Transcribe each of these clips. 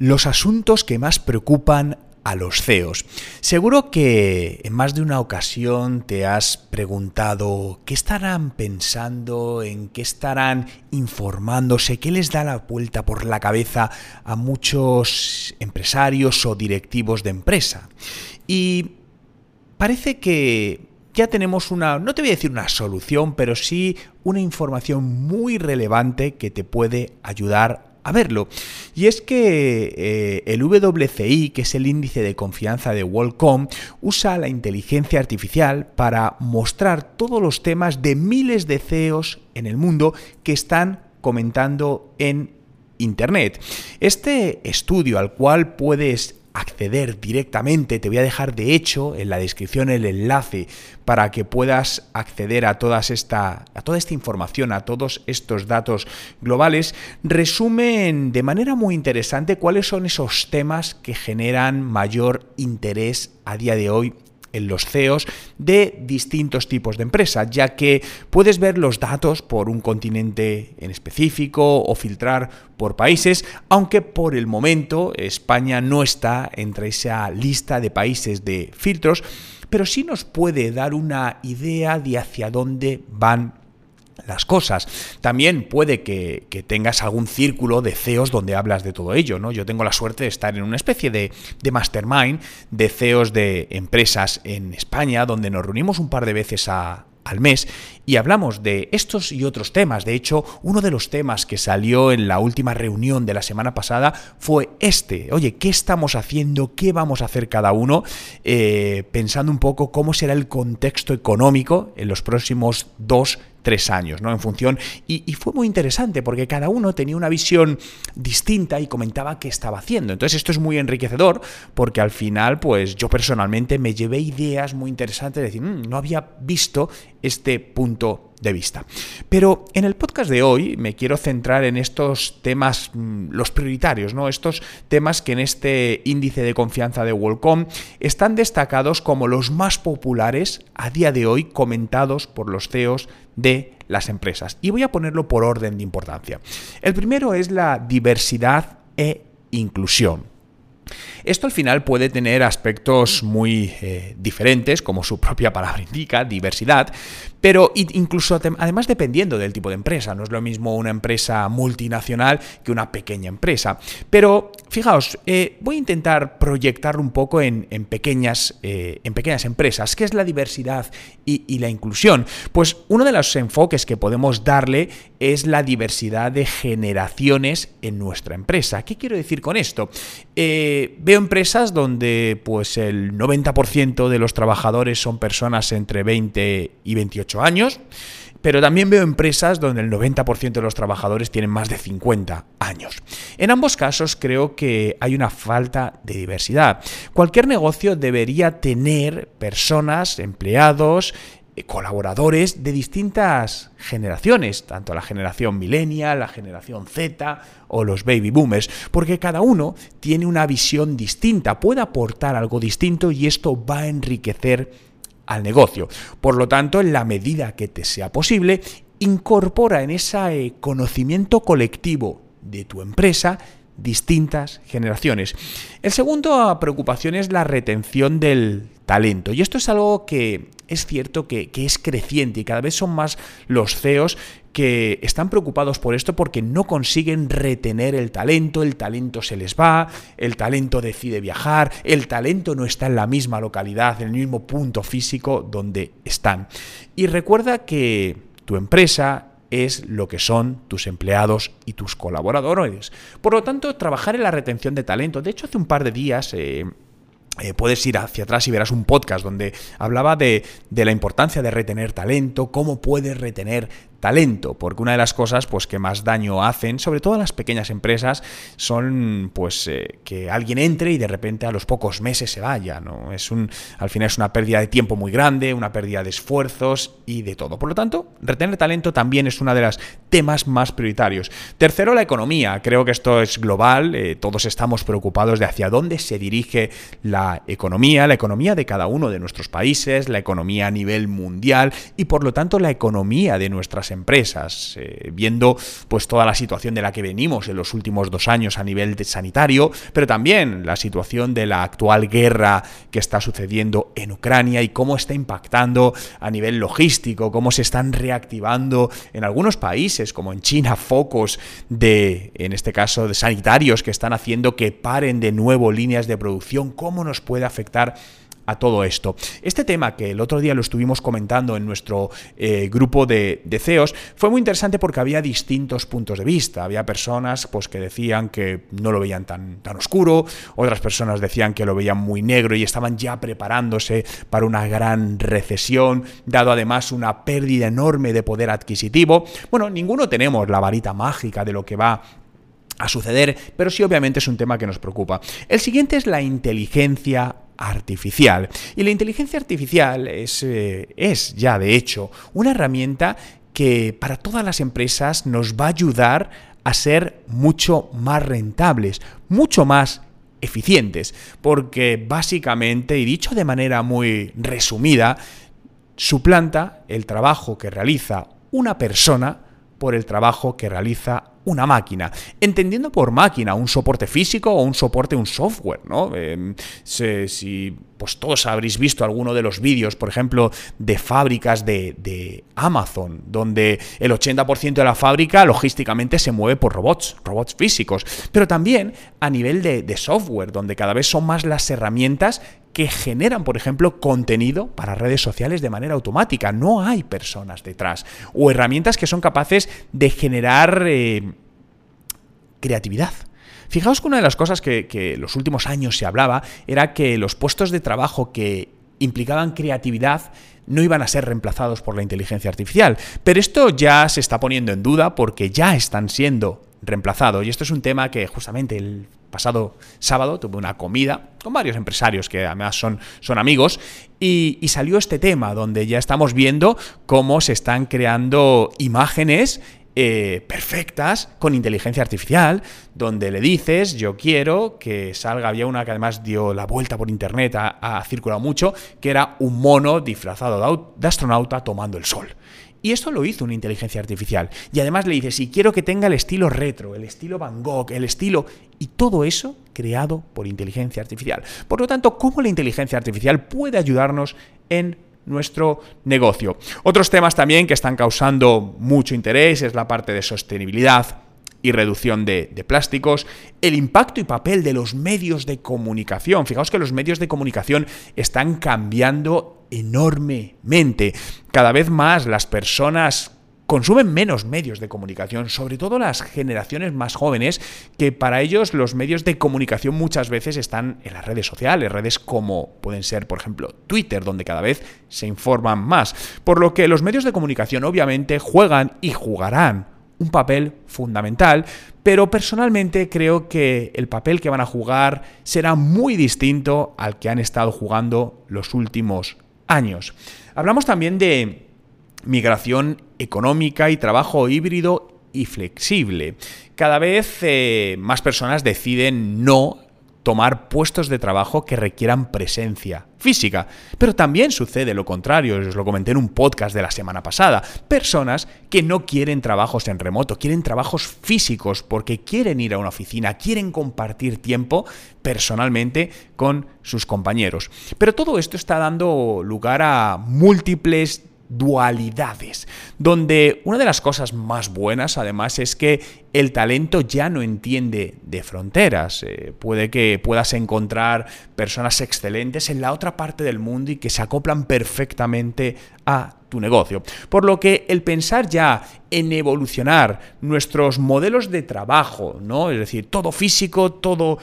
Los asuntos que más preocupan a los CEOs. Seguro que en más de una ocasión te has preguntado qué estarán pensando, en qué estarán informándose, qué les da la vuelta por la cabeza a muchos empresarios o directivos de empresa. Y parece que ya tenemos una, no te voy a decir una solución, pero sí una información muy relevante que te puede ayudar a verlo. Y es que eh, el WCI, que es el índice de confianza de WorldCom, usa la inteligencia artificial para mostrar todos los temas de miles de CEOs en el mundo que están comentando en Internet. Este estudio al cual puedes acceder directamente, te voy a dejar de hecho en la descripción el enlace para que puedas acceder a, todas esta, a toda esta información, a todos estos datos globales, resumen de manera muy interesante cuáles son esos temas que generan mayor interés a día de hoy en los CEOs de distintos tipos de empresas, ya que puedes ver los datos por un continente en específico o filtrar por países, aunque por el momento España no está entre esa lista de países de filtros, pero sí nos puede dar una idea de hacia dónde van las cosas. También puede que, tengas algún círculo de CEOs donde hablas de todo ello, ¿no? Yo tengo la suerte de estar en una especie de, de, mastermind de CEOs de empresas en España, donde nos reunimos un par de veces a, al mes y hablamos de estos y otros temas. De hecho, uno de los temas que salió en la última reunión de la semana pasada fue este. Oye, ¿qué estamos haciendo? ¿Qué vamos a hacer cada uno? Eh, pensando un poco cómo será el contexto económico en los próximos dos tres años, ¿no? En función. Y, fue muy interesante porque cada uno tenía una visión distinta y comentaba qué estaba haciendo. Entonces, esto es muy enriquecedor porque al final, pues yo personalmente me llevé ideas muy interesantes de decir, mm, no había visto este punto de vista. Pero en el podcast de hoy me quiero centrar en estos temas, mm, los prioritarios, ¿no? Estos temas que en este índice de confianza de Worldcom están destacados como los más populares a día de hoy comentados por los CEOs de las empresas. Y voy a ponerlo por orden de importancia. El primero es la diversidad e inclusión. Esto al final puede tener aspectos muy eh, diferentes, como su propia palabra indica, diversidad, pero incluso además dependiendo del tipo de empresa, no es lo mismo una empresa multinacional que una pequeña empresa. Pero fijaos, eh, voy a intentar proyectarlo un poco en, pequeñas, eh, en pequeñas empresas. ¿Qué es la diversidad y, la inclusión? Pues uno de los enfoques que podemos darle es la diversidad de generaciones en nuestra empresa. ¿Qué quiero decir con esto? Eh, empresas donde pues el 90% de los trabajadores son personas entre 20 y 28 años, pero también veo empresas donde el 90% de los trabajadores tienen más de 50 años. En ambos casos creo que hay una falta de diversidad. Cualquier negocio debería tener personas, empleados, colaboradores de distintas generaciones, tanto la generación millennial, la generación Z o los baby boomers, porque cada uno tiene una visión distinta, puede aportar algo distinto y esto va a enriquecer al negocio. Por lo tanto, en la medida que te sea posible, incorpora en ese conocimiento colectivo de tu empresa distintas generaciones. El segundo preocupación es la retención del talento. Y esto es algo que es cierto que, que, es creciente y cada vez son más los CEOs que están preocupados por esto porque no consiguen retener el talento, el talento se les va, el talento decide viajar, el talento no está en la misma localidad, en el mismo punto físico donde están. Y recuerda que tu empresa es lo que son tus empleados y tus colaboradores. Por lo tanto, trabajar en la retención de talento. De hecho, hace un par de días... Eh, eh, puedes ir hacia atrás y verás un podcast donde hablaba de, de, la importancia de retener talento, cómo puedes retener talento, porque una de las cosas pues, que más daño hacen, sobre todo las pequeñas empresas, son pues eh, que alguien entre y de repente a los pocos meses se vaya. ¿no? Es un, al final es una pérdida de tiempo muy grande, una pérdida de esfuerzos y de todo. Por lo tanto, retener talento también es uno de los temas más prioritarios. Tercero, la economía. Creo que esto es global, eh, todos estamos preocupados de hacia dónde se dirige la economía, la economía de cada uno de nuestros países, la economía a nivel mundial y por lo tanto la economía de nuestras empresas, eh, viendo pues toda la situación de la que venimos en los últimos dos años a nivel sanitario, pero también la situación de la actual guerra que está sucediendo en Ucrania y cómo está impactando a nivel logístico, cómo se están reactivando en algunos países, como en China, focos de, en este caso, de sanitarios que están haciendo que paren de nuevo líneas de producción, cómo nos puede afectar a todo esto. Este tema que el otro día lo estuvimos comentando en nuestro eh, grupo de, de, CEOs fue muy interesante porque había distintos puntos de vista. Había personas pues, que decían que no lo veían tan, tan oscuro, otras personas decían que lo veían muy negro y estaban ya preparándose para una gran recesión, dado además una pérdida enorme de poder adquisitivo. Bueno, ninguno tenemos la varita mágica de lo que va a suceder, pero sí obviamente es un tema que nos preocupa. El siguiente es la inteligencia artificial. Y la inteligencia artificial es, eh, es ya, de hecho, una herramienta que para todas las empresas nos va a ayudar a ser mucho más rentables, mucho más eficientes, porque básicamente, y dicho de manera muy resumida, suplanta el trabajo que realiza una persona por el trabajo que realiza una máquina, entendiendo por máquina un soporte físico o un soporte, un software, ¿no? Em, si, pues todos habréis visto alguno de los vídeos, por ejemplo, de fábricas de, de Amazon, donde el 80% de la fábrica logísticamente se mueve por robots, robots físicos, pero también a nivel de, de software, donde cada vez son más las herramientas que generan, por ejemplo, contenido para redes sociales de manera automática. No hay personas detrás. O herramientas que son capaces de generar eh, creatividad. Fijaos que una de las cosas que, que los últimos años se hablaba era que los puestos de trabajo que implicaban creatividad no iban a ser reemplazados por la inteligencia artificial. Pero esto ya se está poniendo en duda porque ya están siendo reemplazados. Y esto es un tema que justamente el pasado sábado tuve una comida con varios empresarios que además son, son amigos y, salió este tema donde ya estamos viendo cómo se están creando imágenes eh, perfectas con inteligencia artificial, donde le dices, yo quiero que salga, había una que además dio la vuelta por internet, ha circulado mucho, que era un mono disfrazado de astronauta tomando el sol. Y esto lo hizo una inteligencia artificial. Y además le dice, si quiero que tenga el estilo retro, el estilo Van Gogh, el estilo... Y todo eso creado por inteligencia artificial. Por lo tanto, ¿cómo la inteligencia artificial puede ayudarnos en nuestro negocio? Otros temas también que están causando mucho interés es la parte de sostenibilidad, y reducción de, plásticos, el impacto y papel de los medios de comunicación. Fijaos que los medios de comunicación están cambiando enormemente. Cada vez más las personas consumen menos medios de comunicación, sobre todo las generaciones más jóvenes, que para ellos los medios de comunicación muchas veces están en las redes sociales, redes como pueden ser, por ejemplo, Twitter, donde cada vez se informan más. Por lo que los medios de comunicación obviamente juegan y jugarán un papel fundamental, pero personalmente creo que el papel que van a jugar será muy distinto al que han estado jugando los últimos años. Hablamos también de migración económica y trabajo híbrido y flexible. Cada vez eh, más personas deciden no tomar puestos de trabajo que requieran presencia física. Pero también sucede lo contrario, os lo comenté en un podcast de la semana pasada. Personas que no quieren trabajos en remoto, quieren trabajos físicos porque quieren ir a una oficina, quieren compartir tiempo personalmente con sus compañeros. Pero todo esto está dando lugar a múltiples dualidades, donde una de las cosas más buenas además es que el talento ya no entiende de fronteras. Eh, puede que puedas encontrar personas excelentes en la otra parte del mundo y que se acoplan perfectamente a tu negocio. Por lo que el pensar ya en evolucionar nuestros modelos de trabajo, ¿no? Es decir, todo físico, todo,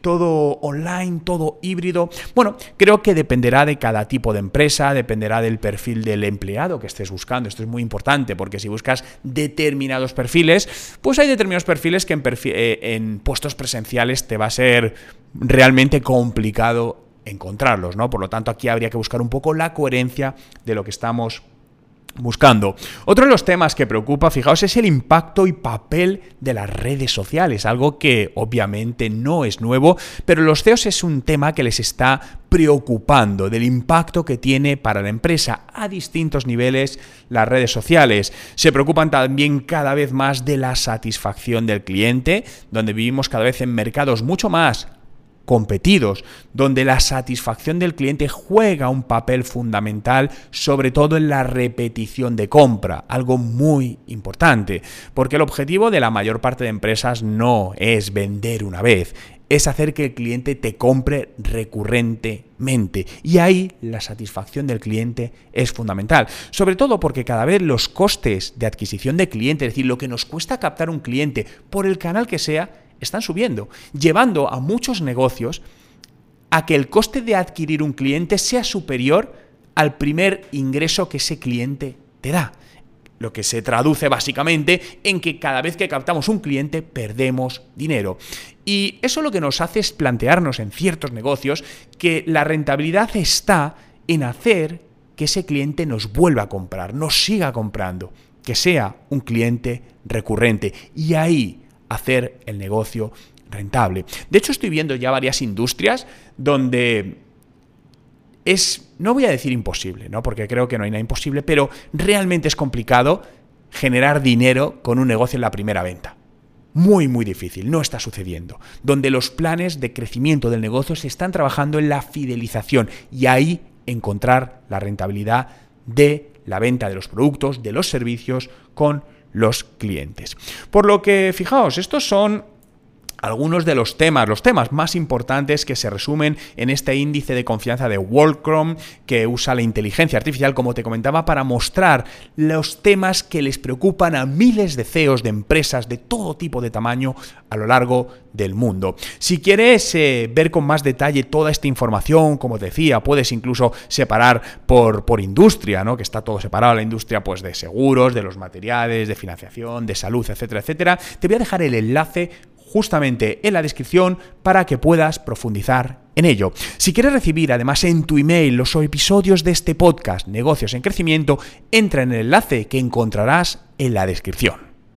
todo online, todo híbrido. Bueno, creo que dependerá de cada tipo de empresa, dependerá del perfil del empleado que estés buscando. Esto es muy importante porque si buscas determinados perfiles, pues hay determinados perfiles que en, eh, en puestos presenciales te va a ser realmente complicado encontrarlos, ¿no? Por lo tanto, aquí habría que buscar un poco la coherencia de lo que estamos buscando. Otro de los temas que preocupa, fijaos, es el impacto y papel de las redes sociales, algo que obviamente no es nuevo, pero los CEOs es un tema que les está preocupando del impacto que tiene para la empresa a distintos niveles las redes sociales. Se preocupan también cada vez más de la satisfacción del cliente, donde vivimos cada vez en mercados mucho más competidos, donde la satisfacción del cliente juega un papel fundamental, sobre todo en la repetición de compra, algo muy importante, porque el objetivo de la mayor parte de empresas no es vender una vez, es hacer que el cliente te compre recurrentemente. Y ahí la satisfacción del cliente es fundamental. Sobre todo porque cada vez los costes de adquisición de cliente, es decir, lo que nos cuesta captar un cliente por el canal que sea, están subiendo, llevando a muchos negocios a que el coste de adquirir un cliente sea superior al primer ingreso que ese cliente te da. Lo que se traduce básicamente en que cada vez que captamos un cliente perdemos dinero. Y eso lo que nos hace es plantearnos en ciertos negocios que la rentabilidad está en hacer que ese cliente nos vuelva a comprar, nos siga comprando, que sea un cliente recurrente. Y ahí hacer el negocio rentable. De hecho, estoy viendo ya varias industrias donde es, no voy a decir imposible, ¿no? Porque creo que no hay nada imposible, pero realmente es complicado generar dinero con un negocio en la primera venta. Muy, muy difícil, no está sucediendo. Donde los planes de crecimiento del negocio se están trabajando en la fidelización y ahí encontrar la rentabilidad de la venta de los productos, de los servicios con los clientes. Por lo que, fijaos, estos son algunos de los temas, los temas más importantes que se resumen en este índice de confianza de Worldcom que usa la inteligencia artificial, como te comentaba, para mostrar los temas que les preocupan a miles de CEOs de empresas de todo tipo de tamaño a lo largo del mundo. Si quieres eh, ver con más detalle toda esta información, como decía, puedes incluso separar por, por industria, ¿no? que está todo separado, la industria pues, de seguros, de los materiales, de financiación, de salud, etcétera, etcétera. Te voy a dejar el enlace justamente en la descripción para que puedas profundizar en ello. Si quieres recibir además en tu email los episodios de este podcast Negocios en Crecimiento, entra en el enlace que encontrarás en la descripción.